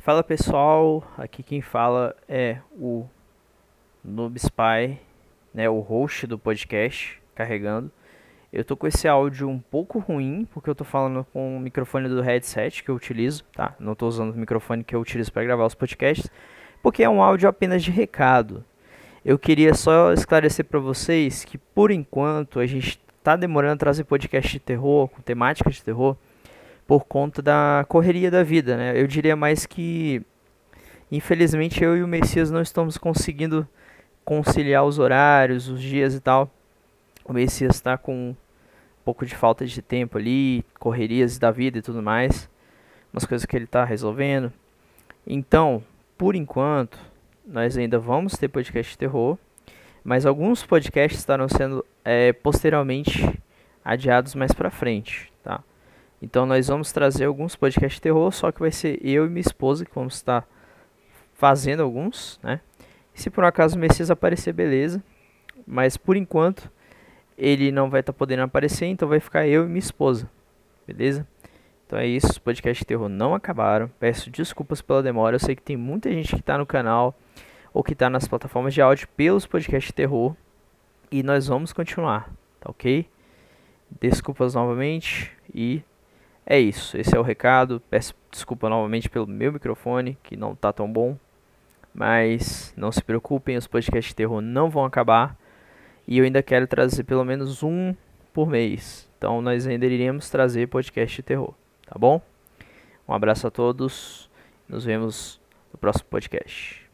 Fala pessoal, aqui quem fala é o Noob Spy, né, o host do podcast, carregando. Eu tô com esse áudio um pouco ruim, porque eu tô falando com o microfone do headset que eu utilizo, tá? Não tô usando o microfone que eu utilizo para gravar os podcasts, porque é um áudio apenas de recado. Eu queria só esclarecer para vocês que por enquanto a gente tá demorando a trazer podcast de terror, com temática de terror, por conta da correria da vida, né? Eu diria mais que infelizmente eu e o Messias não estamos conseguindo conciliar os horários, os dias e tal. O Messias está com um pouco de falta de tempo ali, correrias da vida e tudo mais, umas coisas que ele está resolvendo. Então, por enquanto, nós ainda vamos ter podcast de terror, mas alguns podcasts estarão sendo é, posteriormente adiados mais para frente, tá? Então nós vamos trazer alguns podcasts de terror, só que vai ser eu e minha esposa que vamos estar fazendo alguns, né? E se por um acaso o Messias aparecer, beleza. Mas por enquanto ele não vai estar podendo aparecer, então vai ficar eu e minha esposa, beleza? Então é isso, os podcasts de terror não acabaram. Peço desculpas pela demora. Eu sei que tem muita gente que está no canal ou que está nas plataformas de áudio pelos podcasts de terror. E nós vamos continuar, tá ok? Desculpas novamente e é isso, esse é o recado. Peço desculpa novamente pelo meu microfone, que não tá tão bom. Mas não se preocupem, os podcasts de terror não vão acabar. E eu ainda quero trazer pelo menos um por mês. Então nós ainda iremos trazer podcast de terror, tá bom? Um abraço a todos. Nos vemos no próximo podcast.